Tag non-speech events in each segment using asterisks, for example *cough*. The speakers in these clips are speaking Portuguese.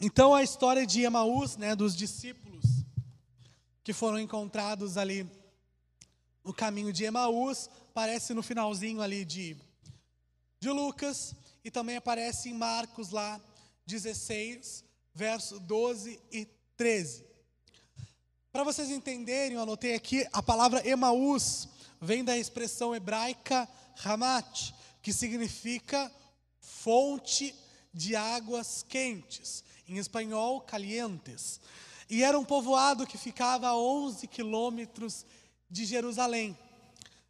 Então a história de Emaús, né, dos discípulos que foram encontrados ali no caminho de Emaús, aparece no finalzinho ali de, de Lucas e também aparece em Marcos lá 16, verso 12 e 13. Para vocês entenderem, eu anotei aqui, a palavra Emaús vem da expressão hebraica Hamat, que significa fonte de águas quentes, em espanhol, calientes. E era um povoado que ficava a 11 quilômetros de Jerusalém,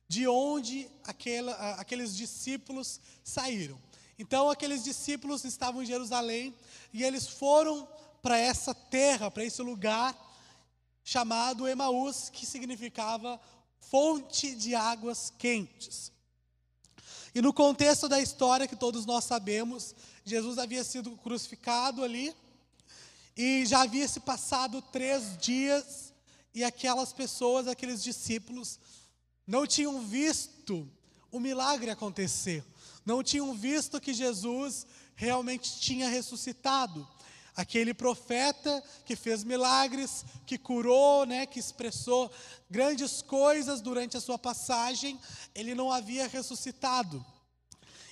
de onde aquela, aqueles discípulos saíram. Então, aqueles discípulos estavam em Jerusalém e eles foram para essa terra, para esse lugar chamado Emaús, que significava fonte de águas quentes. E no contexto da história que todos nós sabemos, Jesus havia sido crucificado ali, e já havia se passado três dias, e aquelas pessoas, aqueles discípulos, não tinham visto o milagre acontecer, não tinham visto que Jesus realmente tinha ressuscitado. Aquele profeta que fez milagres, que curou, né, que expressou grandes coisas durante a sua passagem, ele não havia ressuscitado.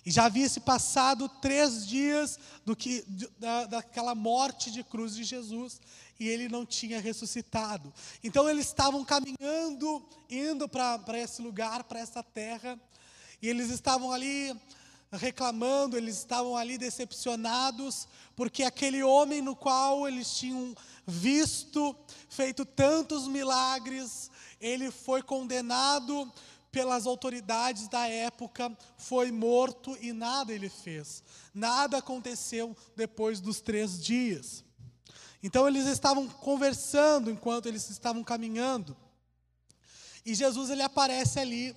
E já havia se passado três dias do que, da, daquela morte de cruz de Jesus e ele não tinha ressuscitado. Então eles estavam caminhando, indo para esse lugar, para essa terra, e eles estavam ali reclamando, eles estavam ali decepcionados, porque aquele homem no qual eles tinham visto, feito tantos milagres, ele foi condenado pelas autoridades da época, foi morto e nada ele fez. Nada aconteceu depois dos três dias. Então eles estavam conversando enquanto eles estavam caminhando. E Jesus ele aparece ali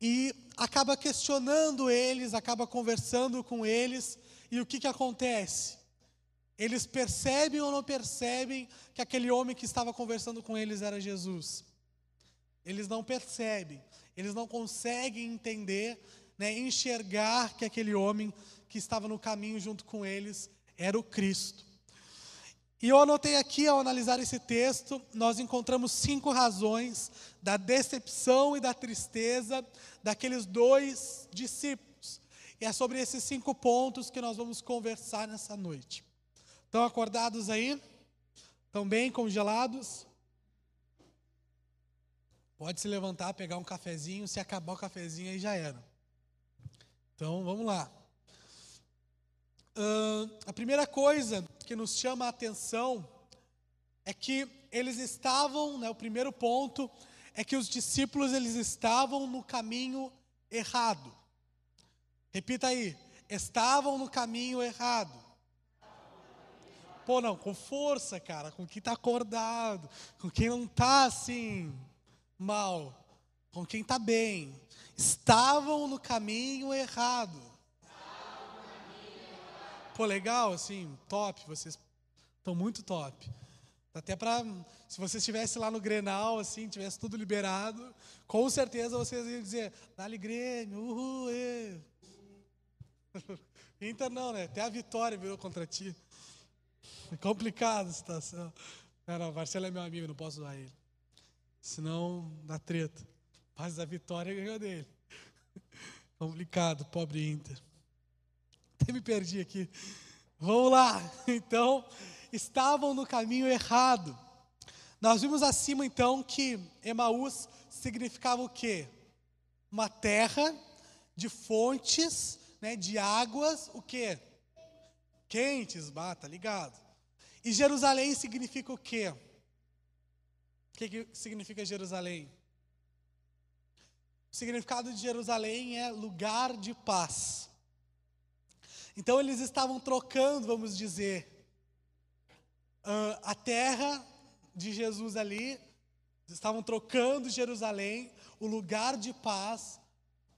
e acaba questionando eles, acaba conversando com eles, e o que, que acontece? Eles percebem ou não percebem que aquele homem que estava conversando com eles era Jesus? Eles não percebem, eles não conseguem entender, né, enxergar que aquele homem que estava no caminho junto com eles era o Cristo. E eu anotei aqui, ao analisar esse texto, nós encontramos cinco razões da decepção e da tristeza daqueles dois discípulos. E é sobre esses cinco pontos que nós vamos conversar nessa noite. Estão acordados aí? Estão bem congelados? Pode se levantar, pegar um cafezinho, se acabar o cafezinho aí já era. Então vamos lá. Uh, a primeira coisa que nos chama a atenção é que eles estavam, né, o primeiro ponto é que os discípulos eles estavam no caminho errado. Repita aí, estavam no caminho errado. Pô, não, com força, cara, com quem está acordado, com quem não está assim mal, com quem está bem. Estavam no caminho errado. Pô, legal, assim, top, vocês estão muito top. Até para, se você estivesse lá no Grenal, assim, tivesse tudo liberado, com certeza vocês iam dizer, dá-lhe Grêmio, uhul, ê. *laughs* Inter não, né? Até a vitória virou contra ti. É complicado a situação. Não, não, Marcelo é meu amigo, não posso usar ele. Senão dá treta. Mas a vitória ganhou dele. *laughs* Complicado, pobre Inter. Até me perdi aqui. Vamos lá. *laughs* Então, estavam no caminho errado. Nós vimos acima então que Emaús significava o quê? Uma terra de fontes, né, de águas, o quê? Quentes, bata, tá ligado? E Jerusalém significa o quê? O que, que significa Jerusalém? O significado de Jerusalém é lugar de paz. Então eles estavam trocando, vamos dizer, a terra de Jesus ali, estavam trocando Jerusalém, o lugar de paz,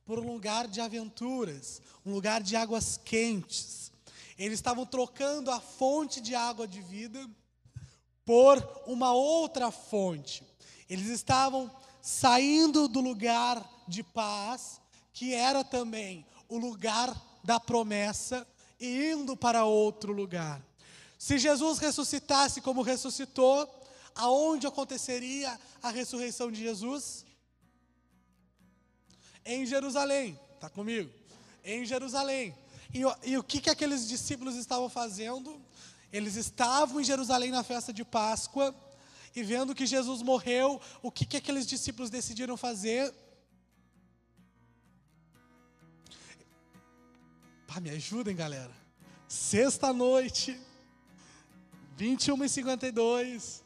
por um lugar de aventuras, um lugar de águas quentes. Eles estavam trocando a fonte de água de vida por uma outra fonte. Eles estavam saindo do lugar de paz, que era também o lugar da promessa e indo para outro lugar. Se Jesus ressuscitasse como ressuscitou, aonde aconteceria a ressurreição de Jesus? Em Jerusalém, está comigo? Em Jerusalém. E, e, o que, que aqueles discípulos estavam fazendo? Eles estavam em Jerusalém na festa de Páscoa e vendo que Jesus morreu, o que, que aqueles discípulos decidiram fazer? Pá, me ajudem, galera. Sexta-noite, 21 e 52.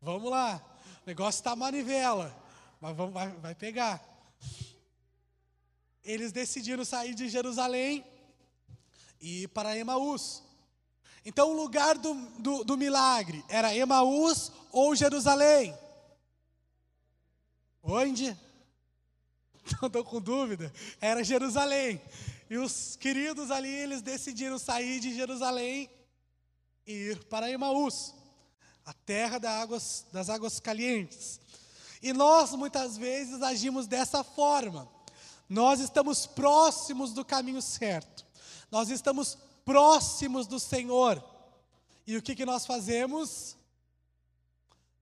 Vamos lá. O negócio está manivela, mas vamos, vai, vai pegar. Eles decidiram sair de Jerusalém e ir para Emaús. Então, o lugar do, do, do milagre era Emaús ou Jerusalém? Onde? *laughs* Não estou com dúvida. Era Jerusalém. E os queridos ali, eles decidiram sair de Jerusalém e ir para Emaús, a terra das águas, das águas calientes. E nós muitas vezes agimos dessa forma. Nós estamos próximos do caminho certo. Nós estamos próximos do Senhor. E o que, que nós fazemos?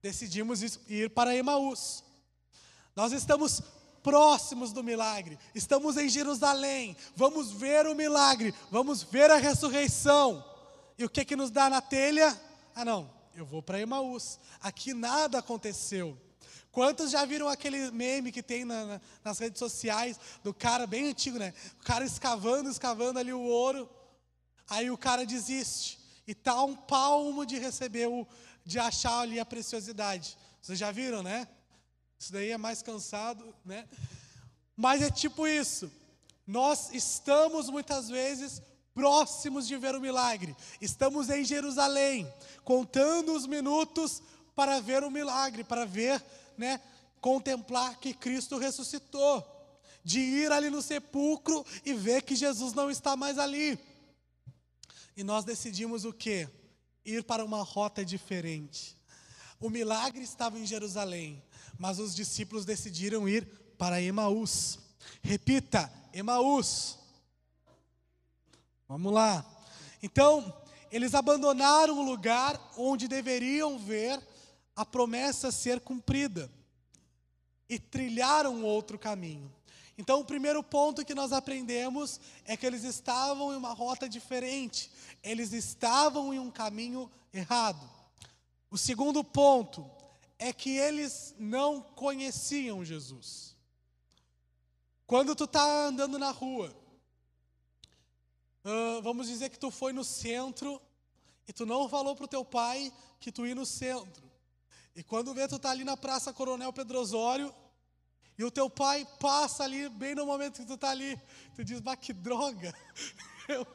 Decidimos ir para Emaús. Nós estamos próximos do milagre, estamos em Jerusalém, vamos ver o milagre, vamos ver a ressurreição. E o que que nos dá na telha? Ah, não, eu vou para Emaús. Aqui nada aconteceu. Quantos já viram aquele meme que tem na, na, nas redes sociais do cara bem antigo, né? O cara escavando, escavando ali o ouro. Aí o cara desiste e tá um palmo de receber o, de achar ali a preciosidade. Vocês já viram, né? Isso daí é mais cansado, né? Mas é tipo isso. Nós estamos muitas vezes próximos de ver o milagre. Estamos em Jerusalém, contando os minutos para ver o milagre, para ver, né, contemplar que Cristo ressuscitou, de ir ali no sepulcro e ver que Jesus não está mais ali. E nós decidimos o quê? Ir para uma rota diferente. O milagre estava em Jerusalém, mas os discípulos decidiram ir para Emaús. Repita, Emaús. Vamos lá. Então, eles abandonaram o lugar onde deveriam ver a promessa ser cumprida e trilharam outro caminho. Então, o primeiro ponto que nós aprendemos é que eles estavam em uma rota diferente, eles estavam em um caminho errado. O segundo ponto é que eles não conheciam Jesus. Quando tu está andando na rua, uh, vamos dizer que tu foi no centro e tu não falou para o teu pai que tu ia no centro. E quando vê tu está ali na Praça Coronel Pedro Osório, e o teu pai passa ali, bem no momento que tu está ali, tu diz, mas que droga, *laughs* eu,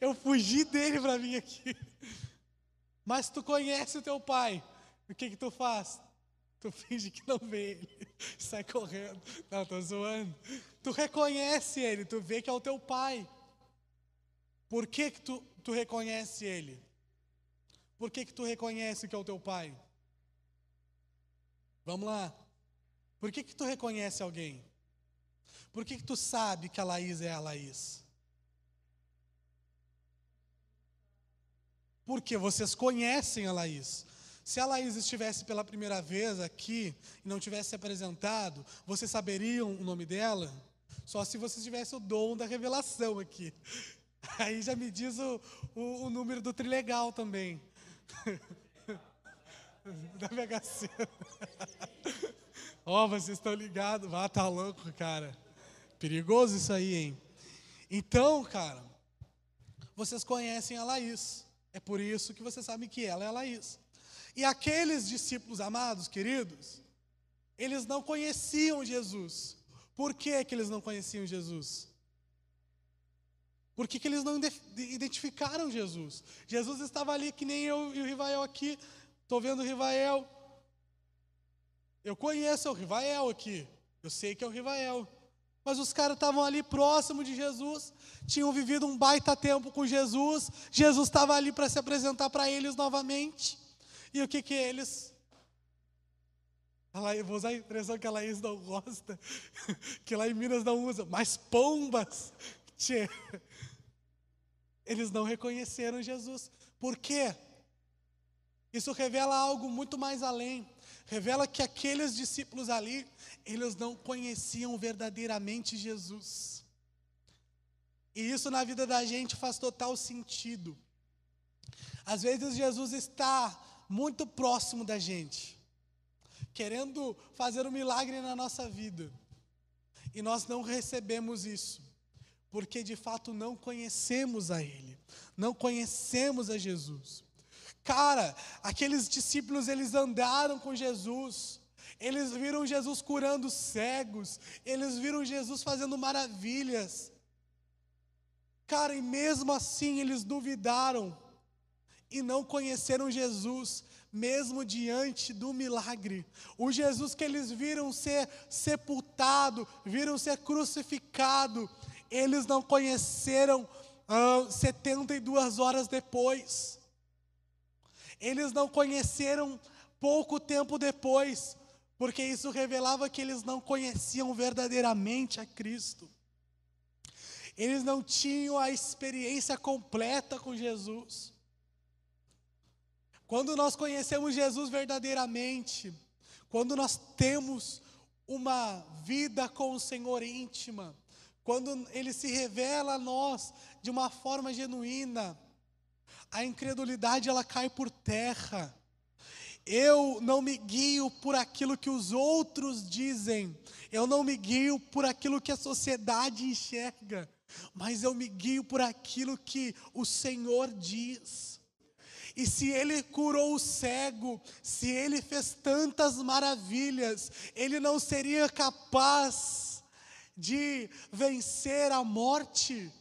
eu fugi dele para vir aqui. Mas tu conhece o teu pai, o que que tu faz? Tu finge que não vê ele, *laughs* sai correndo. Não, estou zoando. Tu reconhece ele, tu vê que é o teu pai. Por que, que tu, tu reconhece ele? Por que, que tu reconhece que é o teu pai? Vamos lá. Por que, que tu reconhece alguém? Por que, que tu sabe que a Laís é a Laís? Porque vocês conhecem a Laís. Se a Laís estivesse pela primeira vez aqui e não tivesse se apresentado, vocês saberiam o nome dela? Só se vocês tivessem o dom da revelação aqui. *laughs* Aí já me diz o, o, o número do trilegal também. *laughs* da Mega Sena. *laughs* Ó, oh, vocês estão ligados. Ah, tá louco, cara. Perigoso isso aí, hein? Então, cara, vocês conhecem a Laís. É por isso que vocês sabem que ela é a Laís. E aqueles discípulos amados, queridos, eles não conheciam Jesus. Por que, que eles não conheciam Jesus? Por que, que eles não identificaram Jesus? Jesus estava ali que nem eu e o Rivael aqui. Estou vendo o Rivael. Eu conheço o Rivael aqui. Eu sei que é o Rivael. Mas os caras estavam ali próximo de Jesus, tinham vivido um baita tempo com Jesus. Jesus estava ali para se apresentar para eles novamente. E o que que eles vou usar a expressão que a Laís não gosta, *laughs* que lá em Minas não usa, mas pombas. *laughs* Tchê. Eles não reconheceram Jesus. Por quê? Isso revela algo muito mais além. Revela que aqueles discípulos ali, eles não conheciam verdadeiramente Jesus. E isso na vida da gente faz total sentido. Às vezes Jesus está muito próximo da gente, querendo fazer um milagre na nossa vida. E nós não recebemos isso, porque de fato não conhecemos a Ele, não conhecemos a Jesus. Cara, aqueles discípulos eles andaram com Jesus, eles viram Jesus curando cegos, eles viram Jesus fazendo maravilhas. Cara, e mesmo assim eles duvidaram e não conheceram Jesus, mesmo diante do milagre. O Jesus que eles viram ser sepultado, viram ser crucificado, eles não conheceram ah, 72 horas depois. Eles não conheceram pouco tempo depois, porque isso revelava que eles não conheciam verdadeiramente a Cristo. Eles não tinham a experiência completa com Jesus. Quando nós conhecemos Jesus verdadeiramente, quando nós temos uma vida com o Senhor íntima, quando Ele se revela a nós de uma forma genuína, a incredulidade ela cai por terra. Eu não me guio por aquilo que os outros dizem, eu não me guio por aquilo que a sociedade enxerga, mas eu me guio por aquilo que o Senhor diz. E se ele curou o cego, se ele fez tantas maravilhas, ele não seria capaz de vencer a morte?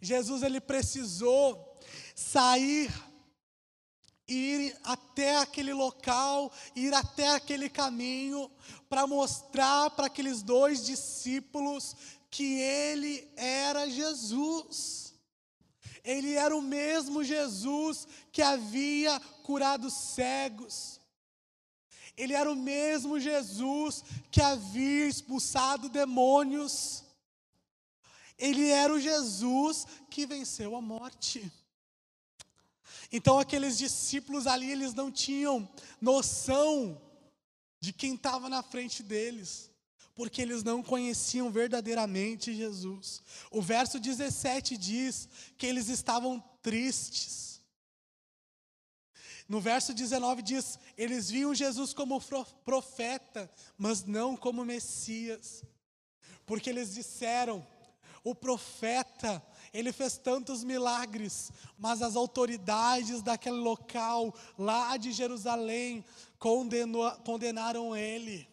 Jesus ele precisou sair ir até aquele local, ir até aquele caminho, para mostrar para aqueles dois discípulos que ele era Jesus. Ele era o mesmo Jesus que havia curado cegos. Ele era o mesmo Jesus que havia expulsado demônios. Ele era o Jesus que venceu a morte. Então aqueles discípulos ali, eles não tinham noção de quem estava na frente deles porque eles não conheciam verdadeiramente Jesus. O verso 17 diz que eles estavam tristes. No verso 19 diz: eles viam Jesus como profeta, mas não como Messias. Porque eles disseram: o profeta, ele fez tantos milagres, mas as autoridades daquele local, lá de Jerusalém, condenou, condenaram ele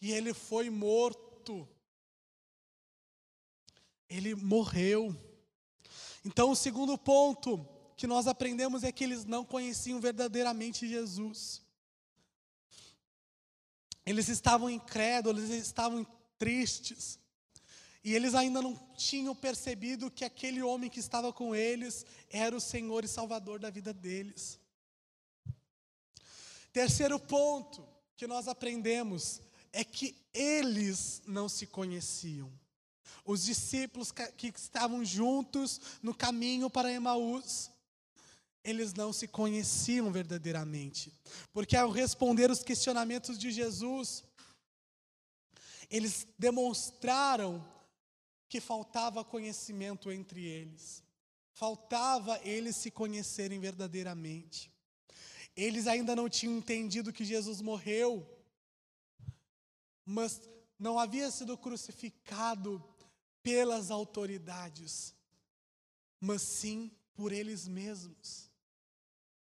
e ele foi morto. Ele morreu. Então, o segundo ponto que nós aprendemos é que eles não conheciam verdadeiramente Jesus. Eles estavam incrédulos, eles estavam tristes. E eles ainda não tinham percebido que aquele homem que estava com eles era o Senhor e Salvador da vida deles. Terceiro ponto que nós aprendemos é que eles não se conheciam. Os discípulos que estavam juntos no caminho para Emaús, eles não se conheciam verdadeiramente. Porque ao responder os questionamentos de Jesus, eles demonstraram que faltava conhecimento entre eles. Faltava eles se conhecerem verdadeiramente. Eles ainda não tinham entendido que Jesus morreu mas não havia sido crucificado pelas autoridades, mas sim por eles mesmos,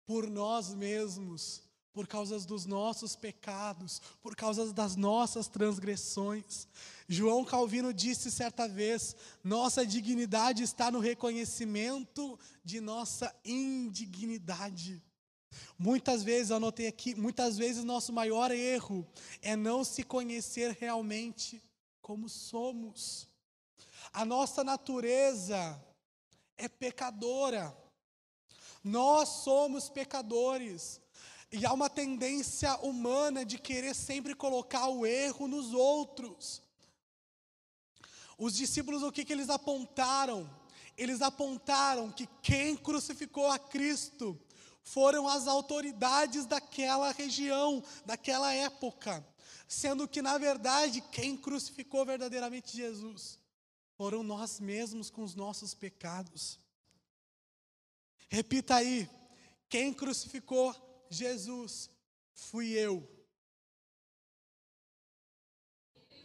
por nós mesmos, por causa dos nossos pecados, por causa das nossas transgressões. João Calvino disse certa vez: nossa dignidade está no reconhecimento de nossa indignidade. Muitas vezes, anotei aqui, muitas vezes nosso maior erro é não se conhecer realmente como somos. A nossa natureza é pecadora. Nós somos pecadores. E há uma tendência humana de querer sempre colocar o erro nos outros. Os discípulos, o que, que eles apontaram? Eles apontaram que quem crucificou a Cristo foram as autoridades daquela região, daquela época, sendo que, na verdade, quem crucificou verdadeiramente Jesus foram nós mesmos com os nossos pecados. Repita aí: quem crucificou Jesus fui eu.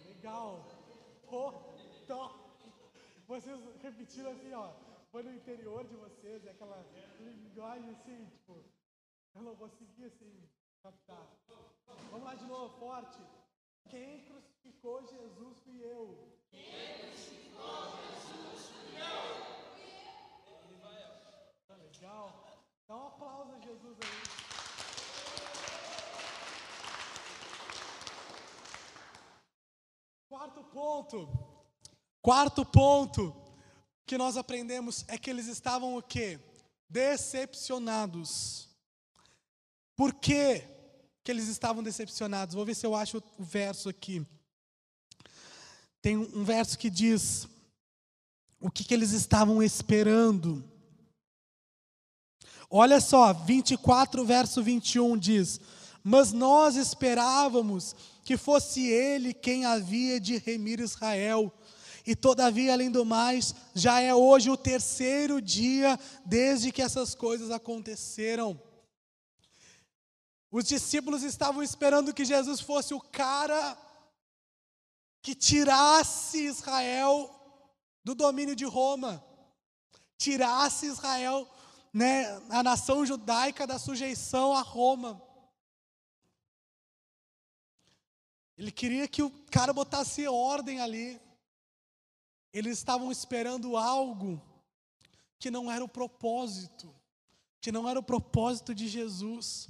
Legal. Oh, Vocês repetiram assim, ó. Foi no interior de vocês, é aquela linguagem assim, tipo. Eu não consegui assim captar. Vamos lá de novo, forte. Quem crucificou Jesus fui eu. Quem crucificou Jesus fui eu. Tá legal. Dá um aplauso a Jesus aí. Quarto ponto. Quarto ponto que nós aprendemos é que eles estavam o quê? Decepcionados. Por quê que eles estavam decepcionados? Vou ver se eu acho o verso aqui. Tem um verso que diz o que, que eles estavam esperando. Olha só, 24, verso 21 diz: Mas nós esperávamos que fosse ele quem havia de remir Israel. E todavia, além do mais, já é hoje o terceiro dia desde que essas coisas aconteceram. Os discípulos estavam esperando que Jesus fosse o cara que tirasse Israel do domínio de Roma, tirasse Israel, né, a nação judaica da sujeição a Roma. Ele queria que o cara botasse ordem ali. Eles estavam esperando algo que não era o propósito, que não era o propósito de Jesus.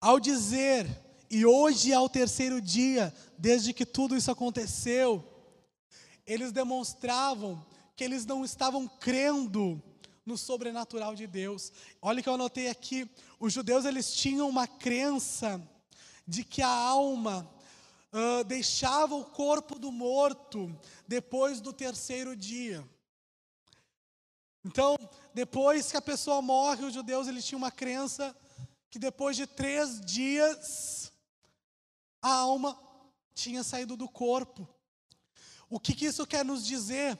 Ao dizer, e hoje é o terceiro dia desde que tudo isso aconteceu, eles demonstravam que eles não estavam crendo no sobrenatural de Deus. Olha que eu anotei aqui, os judeus eles tinham uma crença de que a alma uh, deixava o corpo do morto depois do terceiro dia. Então, depois que a pessoa morre, os judeus eles tinham uma crença que depois de três dias a alma tinha saído do corpo. O que, que isso quer nos dizer?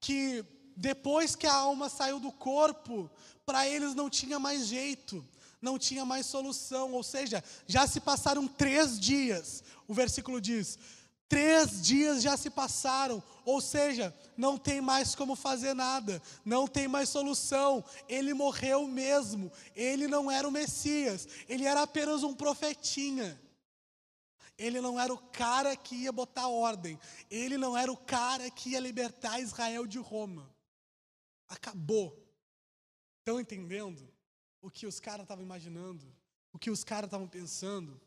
Que depois que a alma saiu do corpo, para eles não tinha mais jeito não tinha mais solução, ou seja, já se passaram três dias, o versículo diz: três dias já se passaram, ou seja, não tem mais como fazer nada, não tem mais solução, ele morreu mesmo, ele não era o Messias, ele era apenas um profetinha. Ele não era o cara que ia botar ordem, ele não era o cara que ia libertar Israel de Roma. Acabou. Estão entendendo? O que os caras estavam imaginando, o que os caras estavam pensando.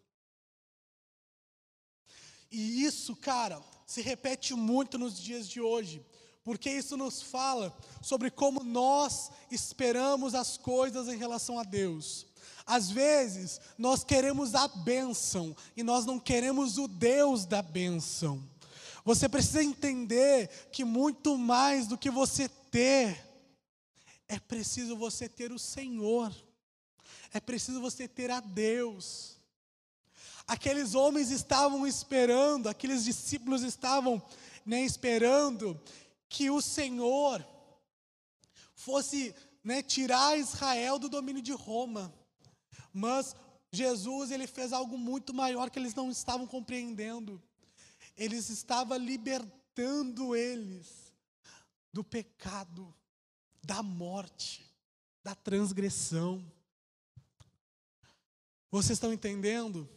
E isso, cara, se repete muito nos dias de hoje, porque isso nos fala sobre como nós esperamos as coisas em relação a Deus. Às vezes, nós queremos a bênção e nós não queremos o Deus da bênção. Você precisa entender que muito mais do que você ter, é preciso você ter o Senhor. É preciso você ter a Deus. Aqueles homens estavam esperando, aqueles discípulos estavam né, esperando que o Senhor fosse né, tirar Israel do domínio de Roma. Mas Jesus ele fez algo muito maior que eles não estavam compreendendo. Ele estava libertando eles do pecado, da morte, da transgressão. Vocês estão entendendo?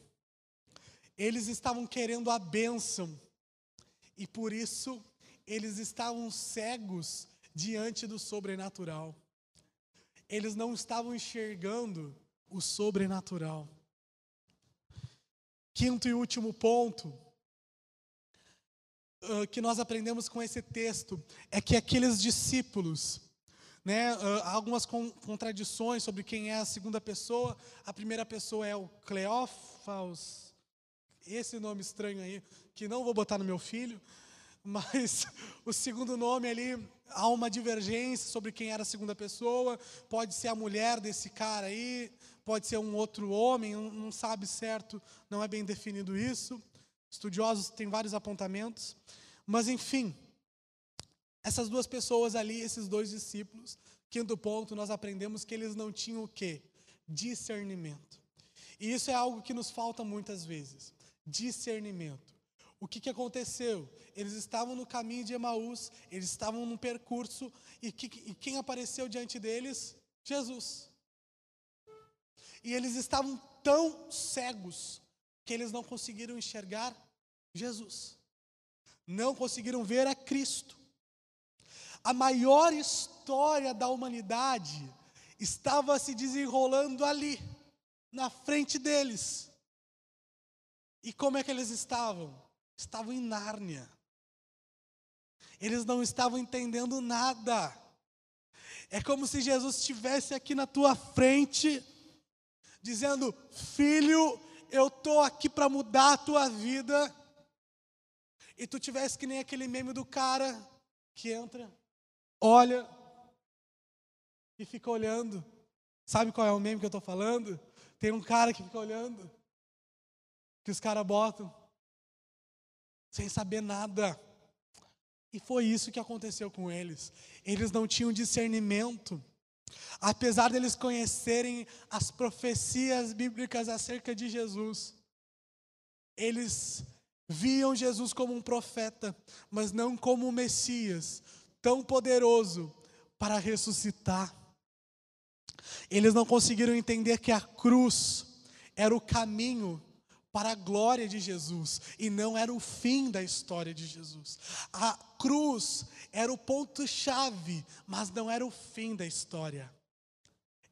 Eles estavam querendo a bênção, e por isso eles estavam cegos diante do sobrenatural. Eles não estavam enxergando o sobrenatural. Quinto e último ponto uh, que nós aprendemos com esse texto é que aqueles discípulos né, há algumas contradições sobre quem é a segunda pessoa. A primeira pessoa é o Cleófas, esse nome estranho aí, que não vou botar no meu filho, *laughs* mas o segundo nome ali há uma divergência sobre quem era a segunda pessoa, pode ser a mulher desse cara aí, pode ser um outro homem, não sabe certo, não é bem definido isso. Estudiosos têm vários apontamentos, mas enfim, essas duas pessoas ali, esses dois discípulos, quinto ponto, nós aprendemos que eles não tinham o quê? Discernimento. E isso é algo que nos falta muitas vezes. Discernimento. O que, que aconteceu? Eles estavam no caminho de Emaús, eles estavam no percurso, e, que, e quem apareceu diante deles? Jesus. E eles estavam tão cegos que eles não conseguiram enxergar Jesus. Não conseguiram ver a Cristo. A maior história da humanidade estava se desenrolando ali, na frente deles. E como é que eles estavam? Estavam em Nárnia. Eles não estavam entendendo nada. É como se Jesus estivesse aqui na tua frente, dizendo: Filho, eu estou aqui para mudar a tua vida. E tu tivesse que nem aquele meme do cara que entra, olha e fica olhando. Sabe qual é o meme que eu estou falando? Tem um cara que fica olhando, que os caras botam, sem saber nada. E foi isso que aconteceu com eles. Eles não tinham discernimento. Apesar deles conhecerem as profecias bíblicas acerca de Jesus, eles viam Jesus como um profeta, mas não como um Messias tão poderoso para ressuscitar. Eles não conseguiram entender que a cruz era o caminho para a glória de Jesus e não era o fim da história de Jesus. A cruz era o ponto-chave, mas não era o fim da história.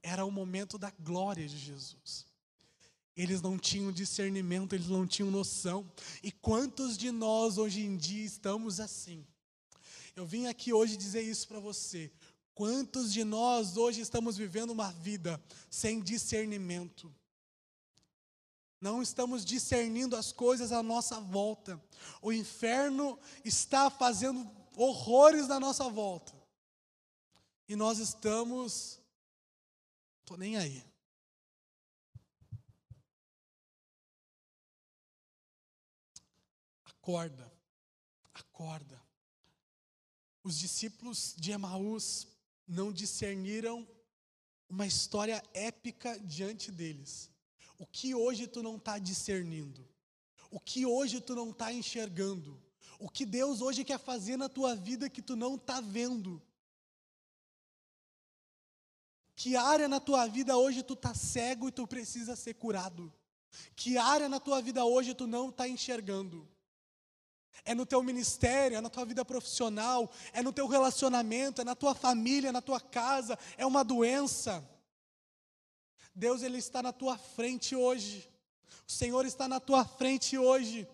Era o momento da glória de Jesus. Eles não tinham discernimento, eles não tinham noção. E quantos de nós hoje em dia estamos assim? Eu vim aqui hoje dizer isso para você. Quantos de nós hoje estamos vivendo uma vida sem discernimento? Não estamos discernindo as coisas à nossa volta. O inferno está fazendo horrores na nossa volta. E nós estamos. Estou nem aí. Acorda, acorda. Os discípulos de Emaús não discerniram uma história épica diante deles. O que hoje tu não está discernindo? O que hoje tu não está enxergando? O que Deus hoje quer fazer na tua vida que tu não está vendo? Que área na tua vida hoje tu está cego e tu precisa ser curado? Que área na tua vida hoje tu não está enxergando? É no teu ministério, é na tua vida profissional, é no teu relacionamento, é na tua família, é na tua casa, é uma doença. Deus ele está na tua frente hoje. O Senhor está na tua frente hoje.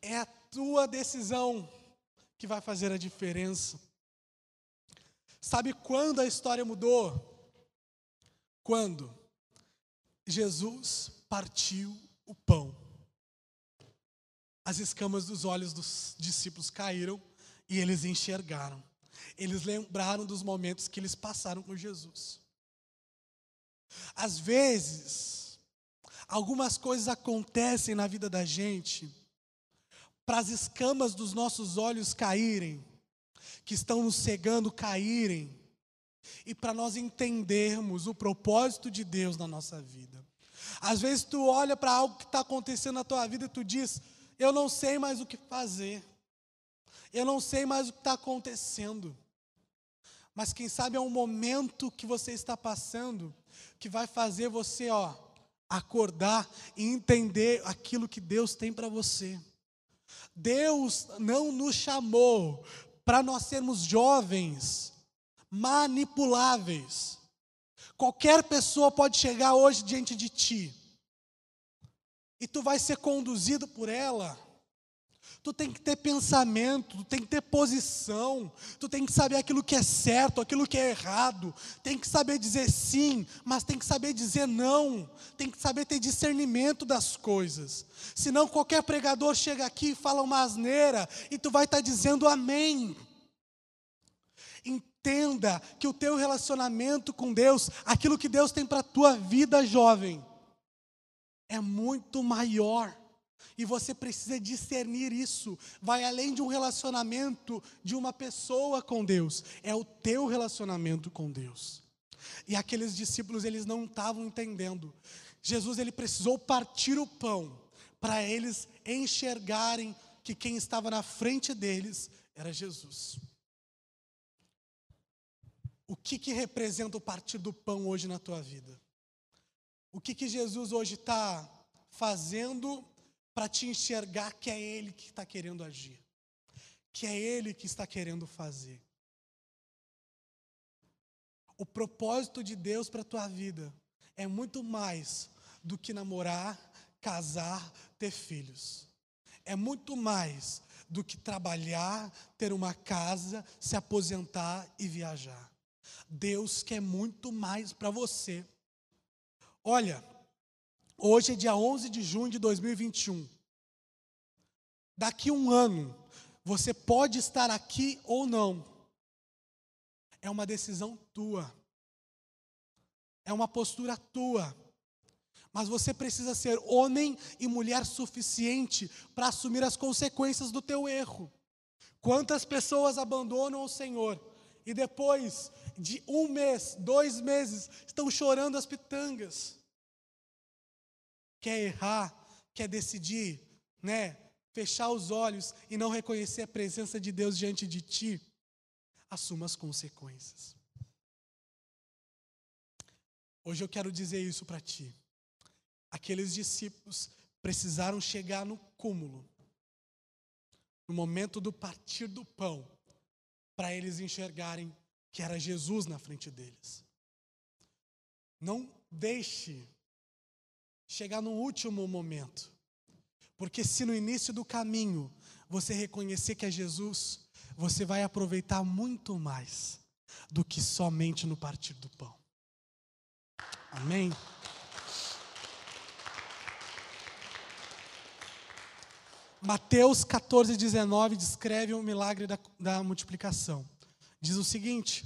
É a tua decisão que vai fazer a diferença. Sabe quando a história mudou? Quando Jesus partiu o pão as escamas dos olhos dos discípulos caíram e eles enxergaram. Eles lembraram dos momentos que eles passaram com Jesus. Às vezes, algumas coisas acontecem na vida da gente para as escamas dos nossos olhos caírem, que estão nos cegando caírem, e para nós entendermos o propósito de Deus na nossa vida. Às vezes tu olha para algo que está acontecendo na tua vida e tu diz, eu não sei mais o que fazer. Eu não sei mais o que está acontecendo. Mas quem sabe é um momento que você está passando que vai fazer você, ó, acordar e entender aquilo que Deus tem para você. Deus não nos chamou para nós sermos jovens manipuláveis. Qualquer pessoa pode chegar hoje diante de ti e tu vai ser conduzido por ela. Tu tem que ter pensamento, tu tem que ter posição, tu tem que saber aquilo que é certo, aquilo que é errado, tem que saber dizer sim, mas tem que saber dizer não, tem que saber ter discernimento das coisas. Senão qualquer pregador chega aqui e fala uma asneira e tu vai estar dizendo amém. Entenda que o teu relacionamento com Deus, aquilo que Deus tem para a tua vida jovem, é muito maior e você precisa discernir isso. Vai além de um relacionamento de uma pessoa com Deus, é o teu relacionamento com Deus. E aqueles discípulos, eles não estavam entendendo. Jesus ele precisou partir o pão para eles enxergarem que quem estava na frente deles era Jesus. O que, que representa o partir do pão hoje na tua vida? O que, que Jesus hoje está fazendo para te enxergar que é Ele que está querendo agir, que é Ele que está querendo fazer. O propósito de Deus para a tua vida é muito mais do que namorar, casar, ter filhos. É muito mais do que trabalhar, ter uma casa, se aposentar e viajar. Deus quer muito mais para você. Olha, Hoje é dia 11 de junho de 2021. Daqui um ano, você pode estar aqui ou não. É uma decisão tua. É uma postura tua. Mas você precisa ser homem e mulher suficiente para assumir as consequências do teu erro. Quantas pessoas abandonam o Senhor e depois de um mês, dois meses, estão chorando as pitangas? quer errar, quer decidir, né, fechar os olhos e não reconhecer a presença de Deus diante de ti, assuma as consequências. Hoje eu quero dizer isso para ti. Aqueles discípulos precisaram chegar no cúmulo, no momento do partir do pão, para eles enxergarem que era Jesus na frente deles. Não deixe chegar no último momento. Porque se no início do caminho você reconhecer que é Jesus, você vai aproveitar muito mais do que somente no partir do pão. Amém? Mateus 14, 19 descreve o milagre da, da multiplicação. Diz o seguinte: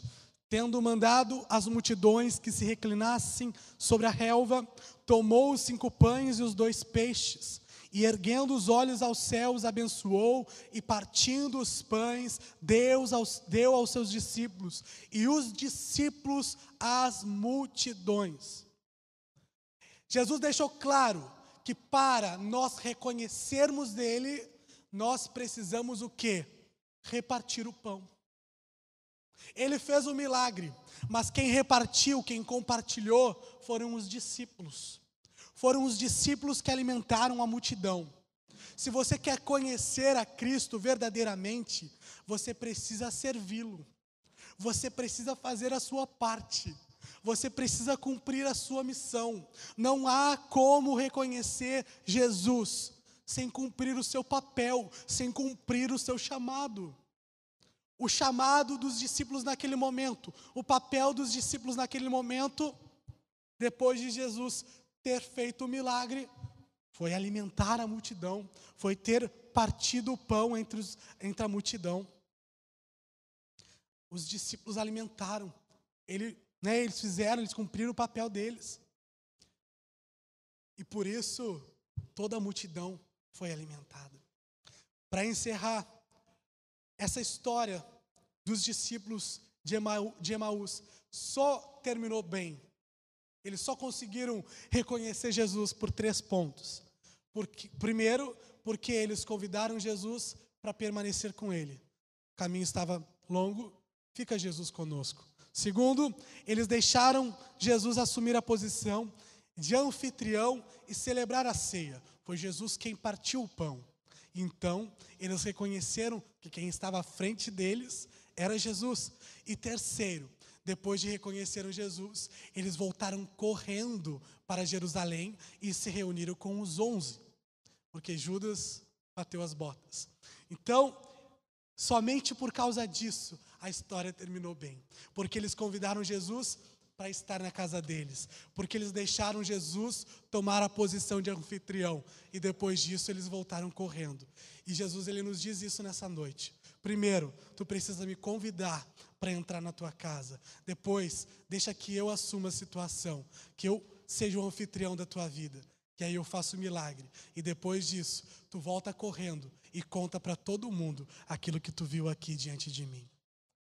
Tendo mandado as multidões que se reclinassem sobre a relva, tomou os cinco pães e os dois peixes, e erguendo os olhos aos céus, abençoou, e partindo os pães, Deus aos, deu aos seus discípulos, e os discípulos às multidões. Jesus deixou claro que para nós reconhecermos dele, nós precisamos o quê? Repartir o pão. Ele fez o milagre, mas quem repartiu, quem compartilhou, foram os discípulos. Foram os discípulos que alimentaram a multidão. Se você quer conhecer a Cristo verdadeiramente, você precisa servi-lo. Você precisa fazer a sua parte. Você precisa cumprir a sua missão. Não há como reconhecer Jesus sem cumprir o seu papel, sem cumprir o seu chamado o chamado dos discípulos naquele momento, o papel dos discípulos naquele momento, depois de Jesus ter feito o milagre, foi alimentar a multidão, foi ter partido o pão entre, os, entre a multidão. Os discípulos alimentaram, ele, né, eles fizeram, eles cumpriram o papel deles. E por isso, toda a multidão foi alimentada. Para encerrar, essa história dos discípulos de, Emaús só terminou bem. Eles só conseguiram reconhecer Jesus por três pontos. Porque, primeiro, porque eles convidaram Jesus para permanecer com ele. O caminho estava longo, fica Jesus conosco. Segundo, eles deixaram Jesus assumir a posição de anfitrião e celebrar a ceia. Foi Jesus quem partiu o pão. Então, eles reconheceram que quem estava à frente deles era Jesus. E terceiro, depois de reconheceram Jesus, eles voltaram correndo para Jerusalém e se reuniram com os onze. Porque Judas bateu as botas. Então, somente por causa disso, a história terminou bem. Porque eles convidaram Jesus para estar na casa deles, porque eles deixaram Jesus tomar a posição de anfitrião e depois disso eles voltaram correndo. E Jesus ele nos diz isso nessa noite. Primeiro, tu precisa me convidar para entrar na tua casa. Depois, deixa que eu assuma a situação, que eu seja o anfitrião da tua vida. Que aí eu faço milagre. E depois disso, tu volta correndo e conta para todo mundo aquilo que tu viu aqui diante de mim.